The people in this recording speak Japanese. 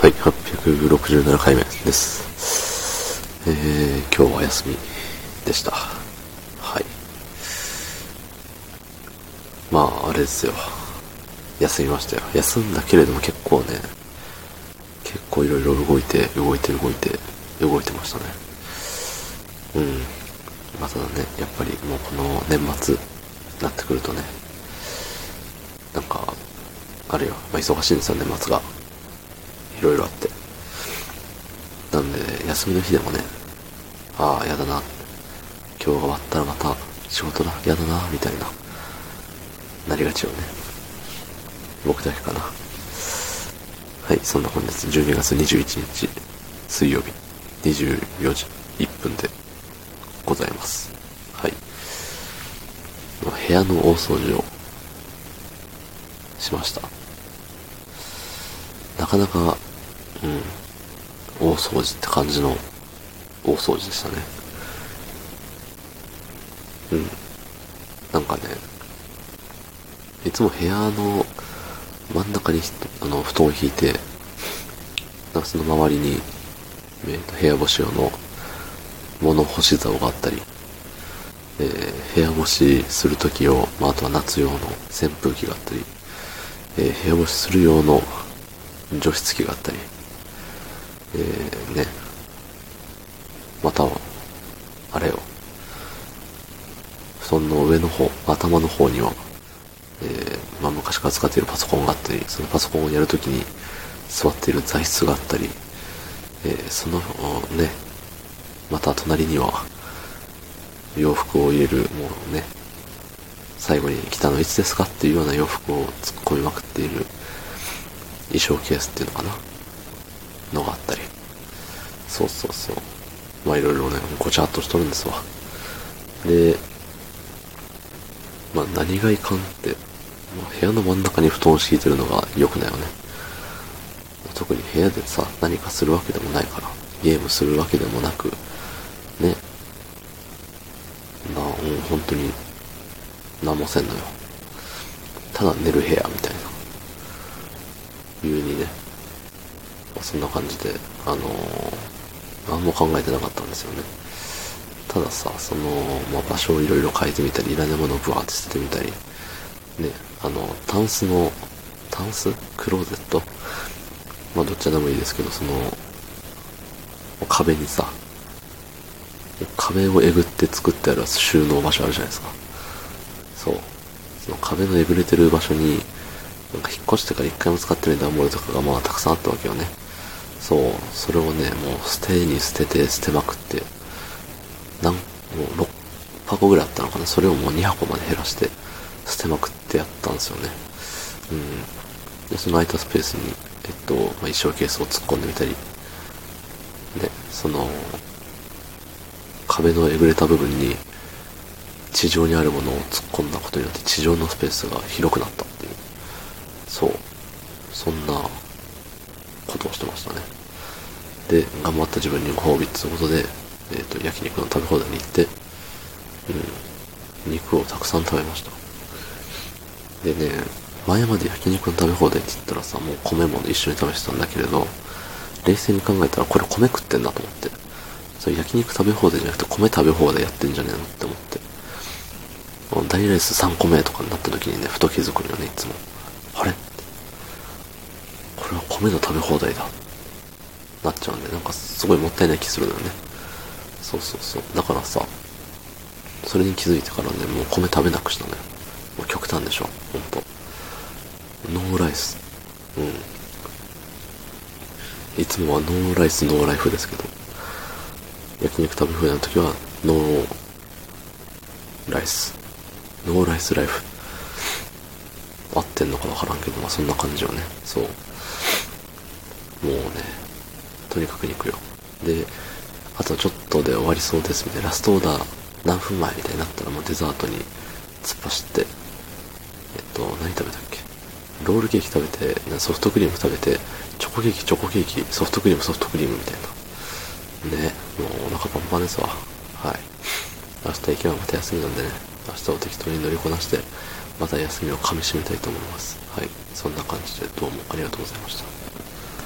はい、867回目です。えー、今日は休みでした。はい。まあ、あれですよ。休みましたよ。休んだけれども結構ね、結構いろいろ動いて、動いて、動いて、動いてましたね。うん。まあ、ただね、やっぱりもうこの年末になってくるとね、なんか、あるよ。まあ、忙しいんですよ、年末が。いろいろあって。なんで、休みの日でもね、ああ、やだな。今日が終わったらまた仕事だ、やだな、みたいな、なりがちよね。僕だけかな。はい、そんな本日12月21日、水曜日、24時1分でございます。はい。部屋の大掃除をしました。なかなかうん。大掃除って感じの大掃除でしたね。うん。なんかね、いつも部屋の真ん中にあの布団を引いて、なんかその周りに、えー、と部屋干し用の物干し竿があったり、えー、部屋干しするとき用、まあ、あとは夏用の扇風機があったり、えー、部屋干しする用の除湿機があったり、えー、ね、または、あれよ、布団の上の方、頭の方には、えー、まあ昔から使っているパソコンがあったり、そのパソコンをやるときに座っている材質があったり、えー、その、ね、また隣には、洋服を入れる、もうね、最後に来たのいつですか？っていうような洋服を突っ込みまくっている衣装ケースっていうのかな？のがあったり。そうそうそう。まあいろいろね、ごちゃっとしとるんですわ。で、まあ何がいかんって、まあ、部屋の真ん中に布団を敷いてるのが良くないよね。特に部屋でさ、何かするわけでもないから、ゲームするわけでもなく、ね。まあ、もう本当に、何もせんのよ。ただ寝る部屋みたいな。いうにね、まあ、そんな感じで、あのー、何も考えてなかったんですよね。たださ、その、まあ、場所をいろいろ変えてみたり、いらないものをブワーって捨ててみたり、ね、あの、タンスの、タンス？クローゼット？まあ、どっちでもいいですけど、その、壁にさ、壁をえぐって作ってある収納場所あるじゃないですか。そう。その壁のえぐれてる場所に、なんか引っ越してから一回も使ってない段ボールとかがまあたくさんあったわけよね。そう、それをね、もう捨てに捨てて捨てまくって、なん、もう6箱ぐらいあったのかな。それをもう2箱まで減らして捨てまくってやったんですよね。うん。で、その空いたスペースに、えっと、まあ、衣装ケースを突っ込んでみたり、で、その、壁のえぐれた部分に地上にあるものを突っ込んだことによって地上のスペースが広くなったってい。そう。そんなことをしてましたね。で、頑張った自分にご褒美ってことで、えっ、ー、と、焼肉の食べ放題に行って、うん、肉をたくさん食べました。でね、前まで焼肉の食べ放題って言ったらさ、もう米も一緒に食べてたんだけれど、冷静に考えたらこれ米食ってんだと思って。それ焼肉食べ放題じゃなくて米食べ放題やってんじゃねえのって思って。大レース3個目とかになった時にね、ふと気づくのよね、いつも。あれ？これは米の食べ放題だ。なっちゃうんで、なんかすごいもったいない気するのよね。そうそうそう。だからさ、それに気づいてからね、もう米食べなくしたのよ。もう極端でしょ、ほんと。ノーライス。うん。いつもはノーライス、ノーライフですけど、焼肉食べ放題の時は、ノーライス。ノーライスライフ。合ってんのかわからんけど、まあそんな感じよね。そう。もうね、とにかく肉よ。で、あとちょっとで終わりそうですみたいな、ラストオーダー何分前みたいになったらもうデザートに突っ走って、えっと、何食べたっけ？ロールケーキ食べて、ソフトクリーム食べて、チョコケーキ、チョコケーキ、ソフトクリーム、ソフトクリームみたいな。ね、もうお腹パンパンですわ。はい。明日行けばまた休みなんでね、明日を適当に乗りこなして、また休みをかみしめたいと思います。はい。そんな感じでどうもありがとうございました。